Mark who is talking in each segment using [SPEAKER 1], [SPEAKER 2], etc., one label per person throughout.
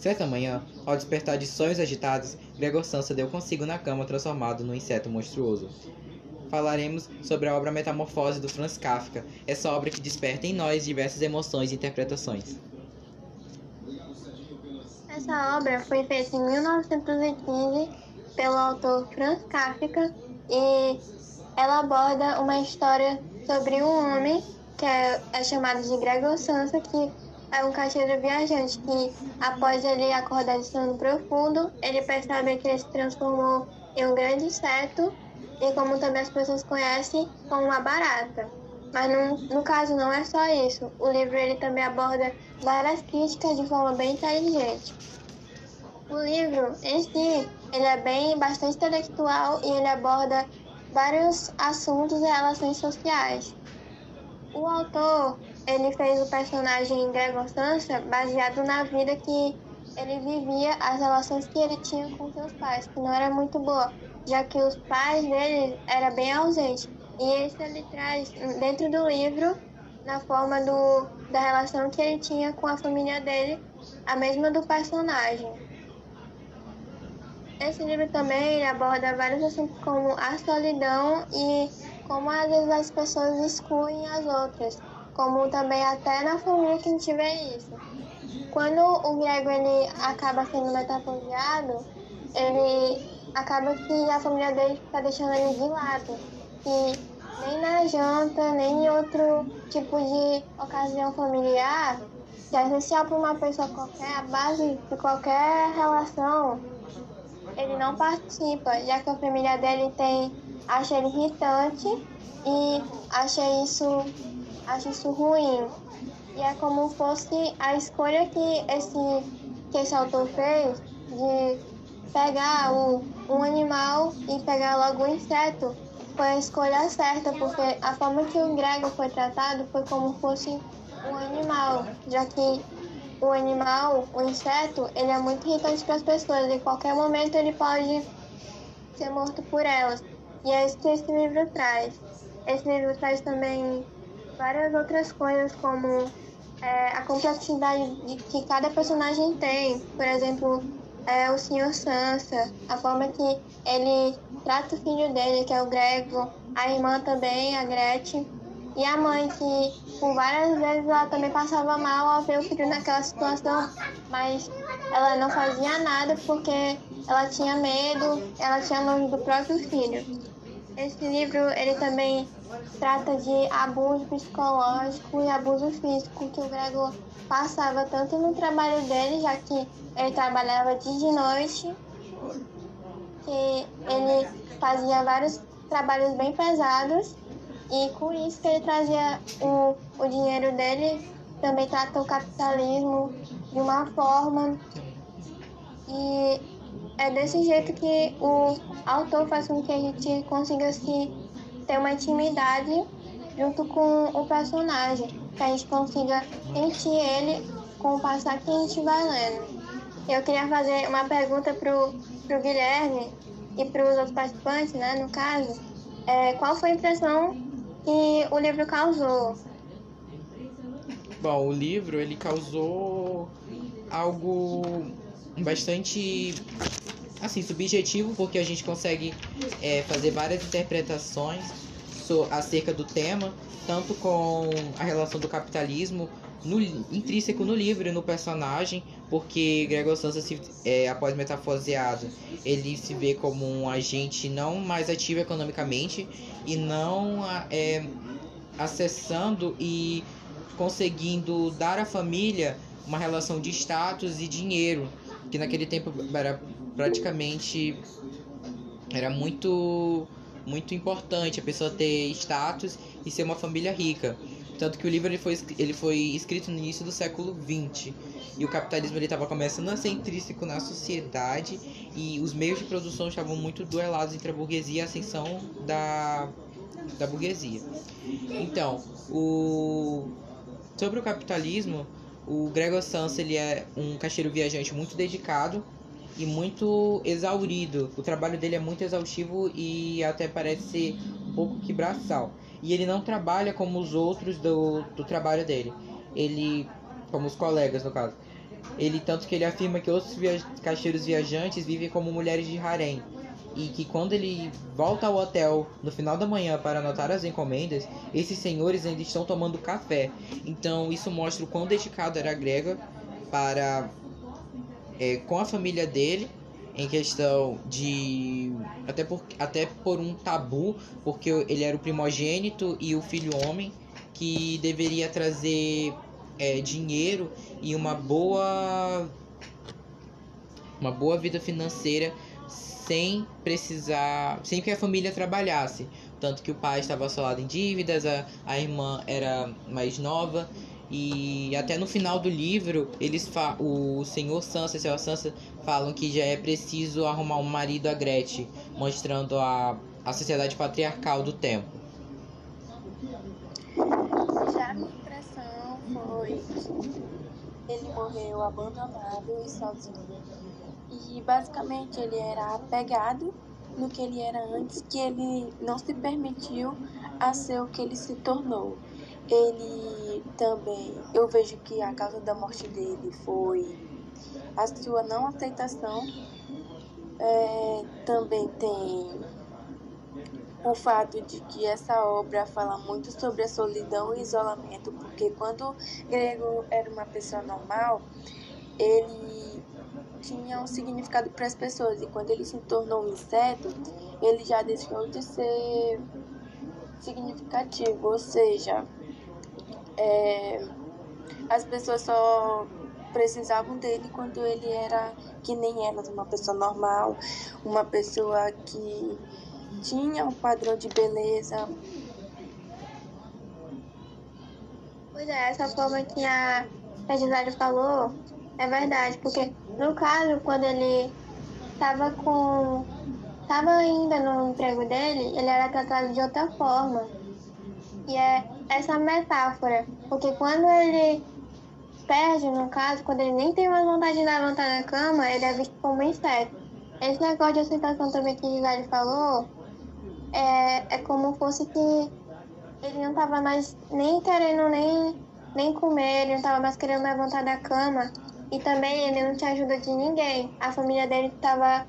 [SPEAKER 1] Certa manhã, ao despertar de sonhos agitados, Gregor Sansa deu consigo na cama transformado num inseto monstruoso. Falaremos sobre a obra Metamorfose do Franz Kafka, essa obra que desperta em nós diversas emoções e interpretações.
[SPEAKER 2] Essa obra foi feita em 1915 pelo autor Franz Kafka e ela aborda uma história sobre um homem que é, é chamado de Gregor Sansa, que é um caixeiro viajante que, após ele acordar de sono profundo, ele percebe que ele se transformou em um grande inseto e como também as pessoas conhecem, como uma barata. Mas no, no caso não é só isso. O livro ele também aborda várias críticas de forma bem inteligente. O livro em si, ele é bem bastante intelectual e ele aborda vários assuntos e relações sociais. O autor, ele fez o personagem Gregor Sansa baseado na vida que ele vivia, as relações que ele tinha com seus pais, que não era muito boa, já que os pais dele eram bem ausentes. E isso ele traz dentro do livro, na forma do, da relação que ele tinha com a família dele, a mesma do personagem. Esse livro também aborda vários assuntos como a solidão e como às vezes as pessoas excluem as outras, como também até na família que a gente vê isso. Quando o Grego ele acaba sendo metaforizado, ele acaba que a família dele está deixando ele de lado. E nem na janta, nem em outro tipo de ocasião familiar, que é essencial para uma pessoa qualquer, a base de qualquer relação ele não participa, já que a família dele tem acha ele irritante e acha isso acha isso ruim. E é como fosse a escolha que esse que esse autor fez de pegar o, um animal e pegar logo o inseto foi a escolha certa, porque a forma que o grego foi tratado foi como fosse um animal, já que o animal, o inseto, ele é muito irritante para as pessoas. Em qualquer momento ele pode ser morto por elas. E é isso que esse livro traz. Esse livro traz também várias outras coisas, como é, a complexidade de que cada personagem tem. Por exemplo, é, o Sr. Sansa, a forma que ele trata o filho dele, que é o Grego, a irmã também, a Gretchen e a mãe, que por várias vezes ela também passava mal ao ver o filho naquela situação, mas ela não fazia nada porque ela tinha medo, ela tinha nojo do próprio filho. Esse livro ele também trata de abuso psicológico e abuso físico que o Gregor passava tanto no trabalho dele, já que ele trabalhava dia de noite, que ele fazia vários trabalhos bem pesados e com isso que ele trazia o, o dinheiro dele, também trata o capitalismo de uma forma. E é desse jeito que o autor faz com que a gente consiga se ter uma intimidade junto com o personagem, que a gente consiga sentir ele com o passar que a gente vai lendo. Eu queria fazer uma pergunta pro, pro Guilherme e para os outros participantes, né, no caso. É, qual foi a impressão que o livro causou?
[SPEAKER 1] Bom, o livro ele causou algo bastante assim subjetivo porque a gente consegue é, fazer várias interpretações so, acerca do tema, tanto com a relação do capitalismo no, intrínseco no livro e no personagem, porque Gregor Samsa, se, é, após metafoseado, ele se vê como um agente não mais ativo economicamente e não é, acessando e conseguindo dar à família uma relação de status e dinheiro, que naquele tempo era praticamente era muito muito importante a pessoa ter status e ser uma família rica. Tanto que o livro ele foi, ele foi escrito no início do século XX. E o capitalismo estava começando a ser intrínseco na sociedade e os meios de produção estavam muito duelados entre a burguesia e a ascensão da, da burguesia. Então, o, sobre o capitalismo, o Gregor Samsa ele é um caixeiro viajante muito dedicado e muito exaurido. O trabalho dele é muito exaustivo e até parece um pouco que braçal. E ele não trabalha como os outros do, do trabalho dele. Ele, como os colegas no caso. ele tanto que ele afirma que outros caixeiros viajantes vivem como mulheres de harém e que quando ele volta ao hotel no final da manhã para anotar as encomendas, esses senhores ainda estão tomando café. Então isso mostra o quão dedicado era Gregor para é, com a família dele em questão de até por, até por um tabu porque ele era o primogênito e o filho homem que deveria trazer é, dinheiro e uma boa uma boa vida financeira sem precisar, sem que a família trabalhasse. Tanto que o pai estava assolado em dívidas, a, a irmã era mais nova. E até no final do livro, eles fa o senhor Sansa e a senhora Sansa falam que já é preciso arrumar um marido a Gretchen, mostrando a, a sociedade patriarcal do tempo.
[SPEAKER 3] Já a minha impressão foi ele morreu abandonado e sozinho. E basicamente ele era apegado no que ele era antes, que ele não se permitiu a ser o que ele se tornou. Ele também, eu vejo que a causa da morte dele foi a sua não aceitação. É, também tem o fato de que essa obra fala muito sobre a solidão e isolamento, porque quando Grego era uma pessoa normal, ele tinha um significado para as pessoas, e quando ele se tornou um inseto, ele já deixou de ser significativo, ou seja, é, as pessoas só precisavam dele quando ele era que nem elas, uma pessoa normal, uma pessoa que tinha um padrão de beleza.
[SPEAKER 2] Pois é, essa forma que a, Gisele falou é verdade, porque no caso, quando ele estava com. estava ainda no emprego dele, ele era tratado de outra forma. E é essa metáfora, porque quando ele perde, no caso, quando ele nem tem mais vontade de levantar da cama, ele é visto como inseto. Esse negócio de aceitação também que Gisele falou, é, é como fosse que ele não tava mais nem querendo nem, nem comer, ele não tava mais querendo levantar da cama. E também ele não tinha ajuda de ninguém. A família dele tava,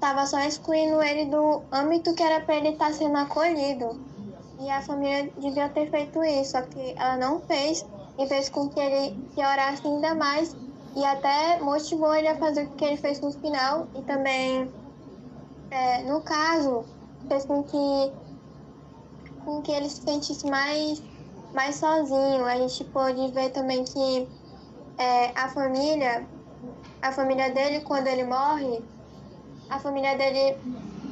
[SPEAKER 2] tava só excluindo ele do âmbito que era para ele estar tá sendo acolhido. E a família devia ter feito isso, só que ela não fez e fez com que ele piorasse ainda mais e até motivou ele a fazer o que ele fez no final e também é, no caso fez com que, com que ele se sentisse mais, mais sozinho. A gente pôde ver também que é, a família, a família dele, quando ele morre, a família dele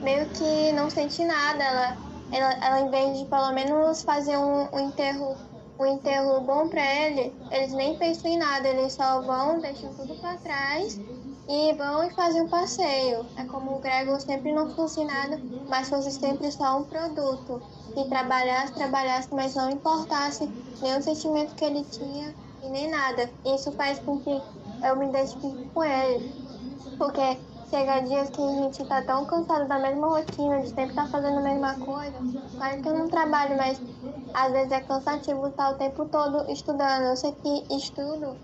[SPEAKER 2] meio que não sente nada. Ela, ela, ela em vez de pelo menos fazer um, um enterro um enterro bom para ele, eles nem pensam em nada, eles só vão, deixam tudo para trás e vão e fazem um passeio. É como o Gregor sempre não fosse nada, mas fosse sempre só um produto. Que trabalhasse, trabalhasse, mas não importasse nenhum sentimento que ele tinha e nem nada. Isso faz com que eu me identifique com ele. Porque chega dias que a gente tá tão cansado da mesma rotina, de sempre estar tá fazendo a mesma coisa. Claro que eu não trabalho, mas às vezes é cansativo estar o tempo todo estudando. Eu sei que estudo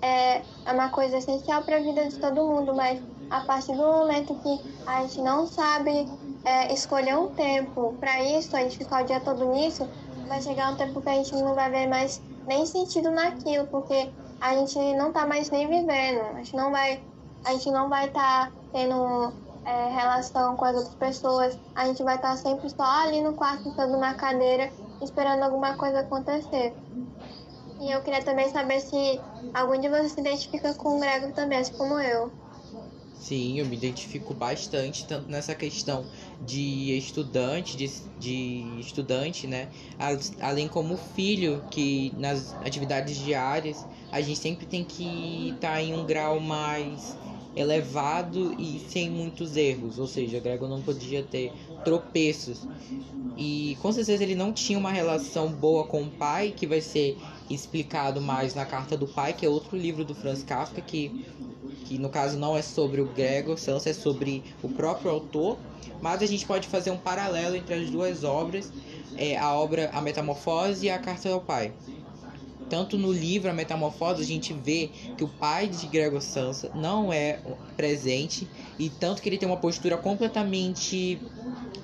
[SPEAKER 2] é, uma coisa essencial para a vida de todo mundo, mas a partir do momento que a gente não sabe é, escolher um tempo para isso, a gente ficar o dia todo nisso, vai chegar um tempo que a gente não vai ver mais nem sentido naquilo, porque a gente não tá mais nem vivendo, a gente não vai, a gente não vai estar tá tendo é, relação com as outras pessoas, a gente vai estar tá sempre só ali no quarto, sentado na cadeira, esperando alguma coisa acontecer. E eu queria também saber se algum de vocês se identifica com o Grego também, assim como eu.
[SPEAKER 1] Sim, eu me identifico bastante, tanto nessa questão de estudante, de, de estudante, né? Além como filho, que nas atividades diárias a gente sempre tem que estar tá em um grau mais elevado e sem muitos erros, ou seja, Gregor não podia ter tropeços. E com certeza ele não tinha uma relação boa com o pai, que vai ser explicado mais na Carta do Pai, que é outro livro do Franz Kafka, que, que no caso não é sobre o Gregor Samsa, é sobre o próprio autor, mas a gente pode fazer um paralelo entre as duas obras, é, a obra A Metamorfose e a Carta ao Pai. Tanto no livro A Metamorfose a gente vê que o pai de Gregor Sansa não é presente e tanto que ele tem uma postura completamente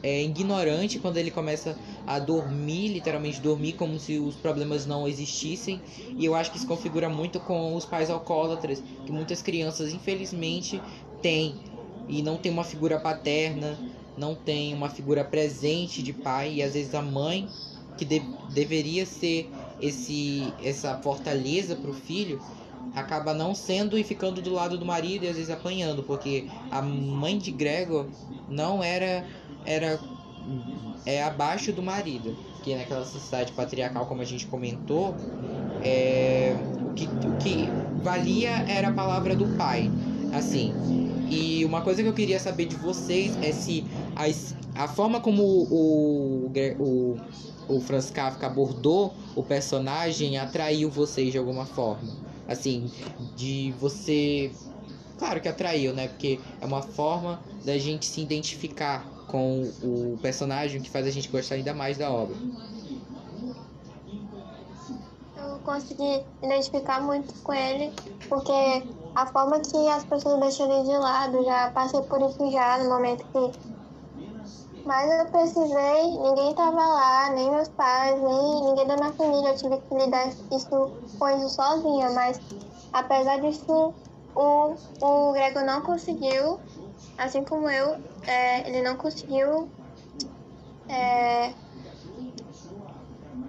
[SPEAKER 1] é, ignorante quando ele começa a dormir, literalmente dormir como se os problemas não existissem. E eu acho que isso configura muito com os pais alcoólatras, que muitas crianças infelizmente têm e não tem uma figura paterna, não tem uma figura presente de pai e às vezes a mãe que de deveria ser esse essa fortaleza para o filho acaba não sendo e ficando do lado do marido e às vezes apanhando, porque a mãe de Gregor não era era é abaixo do marido, que naquela sociedade patriarcal, como a gente comentou, é, o, que, o que valia era a palavra do pai, assim. E uma coisa que eu queria saber de vocês é se a, a forma como o, o, o, o Franz Kafka abordou o personagem atraiu vocês de alguma forma. Assim, de você. Claro que atraiu, né? Porque é uma forma da gente se identificar com o personagem que faz a gente gostar ainda mais da obra.
[SPEAKER 2] Eu consegui identificar muito com ele, porque a forma que as pessoas deixam ele de lado, já passei por isso já no momento que mas eu precisei, ninguém estava lá, nem meus pais, nem ninguém da minha família. Eu tive que lidar isso, com isso sozinha, mas apesar disso, o, o Grego não conseguiu assim como eu, é, ele não conseguiu é,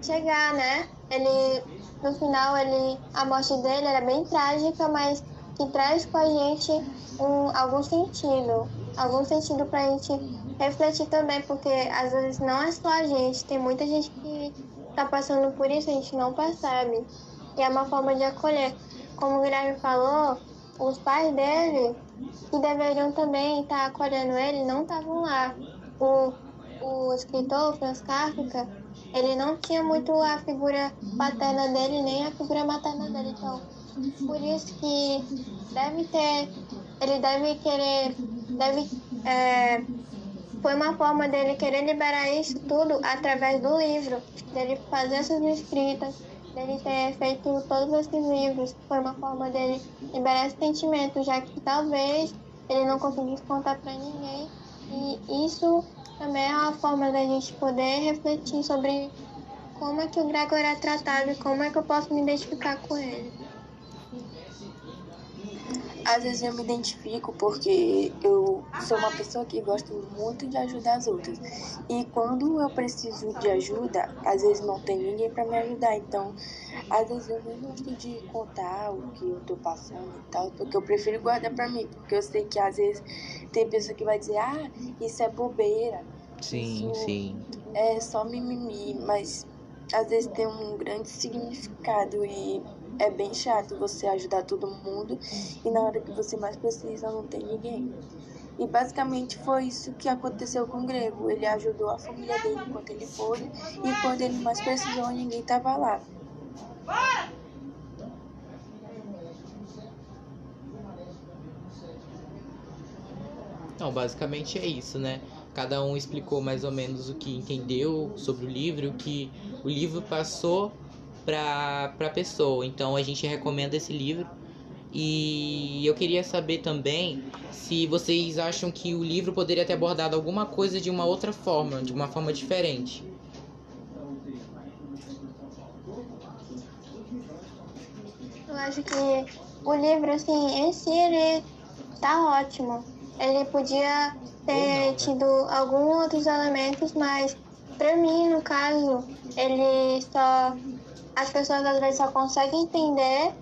[SPEAKER 2] chegar, né? Ele, no final, ele, a morte dele era bem trágica, mas que traz com a gente um, algum sentido, algum sentido pra gente refletir também, porque às vezes não é só a gente, tem muita gente que tá passando por isso, a gente não percebe. E é uma forma de acolher. Como o Guilherme falou, os pais dele, que deveriam também estar acolhendo ele, não estavam lá. O, o escritor, Franz Kafka, ele não tinha muito a figura paterna dele, nem a figura materna dele. Então, por isso que deve ter, ele deve querer, deve, é, foi uma forma dele querer liberar isso tudo através do livro, dele fazer essas escritas, dele ter feito todos esses livros, foi uma forma dele liberar esse sentimento, já que talvez ele não conseguisse contar para ninguém. E isso também é uma forma da gente poder refletir sobre como é que o Gregor é tratado e como é que eu posso me identificar com ele.
[SPEAKER 3] Às vezes eu me identifico porque eu sou uma pessoa que gosta muito de ajudar as outras. E quando eu preciso de ajuda, às vezes não tem ninguém para me ajudar. Então, às vezes eu nem gosto de contar o que eu tô passando e tal, porque eu prefiro guardar para mim, porque eu sei que às vezes tem pessoa que vai dizer: "Ah, isso é bobeira".
[SPEAKER 1] Sim,
[SPEAKER 3] isso
[SPEAKER 1] sim.
[SPEAKER 3] É só mimimi, mas às vezes tem um grande significado e é bem chato você ajudar todo mundo e na hora que você mais precisa não tem ninguém. E basicamente foi isso que aconteceu com o Grego. Ele ajudou a família dele enquanto ele pôde e quando ele mais precisou ninguém estava lá.
[SPEAKER 1] Então, basicamente é isso, né? Cada um explicou mais ou menos o que entendeu sobre o livro, o que o livro passou para a pessoa. Então a gente recomenda esse livro. E eu queria saber também se vocês acham que o livro poderia ter abordado alguma coisa de uma outra forma, de uma forma diferente.
[SPEAKER 2] Eu acho que o livro, assim, em si, ele tá ótimo. Ele podia ter não, né? tido alguns outros elementos, mas pra mim, no caso, ele só as pessoas às vezes só conseguem entender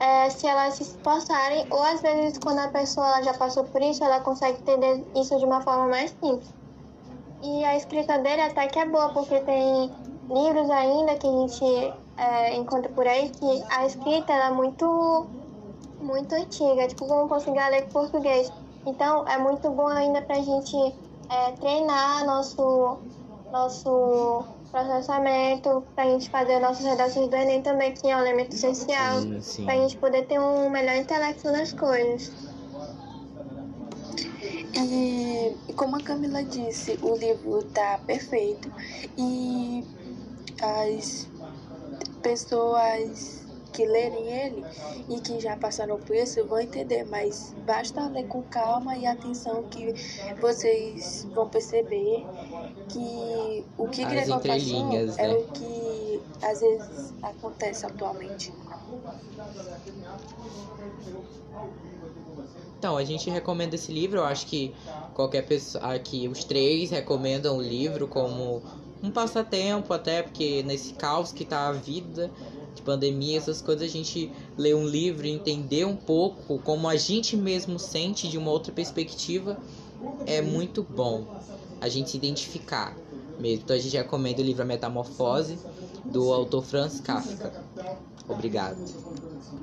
[SPEAKER 2] é, se elas se esforçarem, ou às vezes quando a pessoa já passou por isso, ela consegue entender isso de uma forma mais simples. E a escrita dele até que é boa, porque tem livros ainda que a gente é, encontra por aí que a escrita é muito, muito antiga, tipo como conseguir ler português. Então é muito bom ainda pra gente é, treinar nosso, nosso processamento, para a gente fazer nossas redações do Enem também, que é um elemento essencial, para a gente poder ter um melhor intelecto nas coisas.
[SPEAKER 3] E como a Camila disse, o livro tá perfeito e as pessoas que lerem ele e que já passaram por isso vão entender, mas basta ler com calma e atenção que vocês vão perceber que o que
[SPEAKER 1] As
[SPEAKER 3] Gregor passou é
[SPEAKER 1] né?
[SPEAKER 3] o que às vezes acontece atualmente.
[SPEAKER 1] Então, a gente recomenda esse livro. Eu acho que qualquer pessoa. Aqui, os três recomendam o livro como um passatempo, até porque nesse caos que tá a vida, de pandemia, essas coisas, a gente lê um livro e entender um pouco como a gente mesmo sente de uma outra perspectiva é muito bom. A gente se identificar mesmo. Então, a gente recomenda o livro A Metamorfose, do autor Franz Kafka. Obrigado.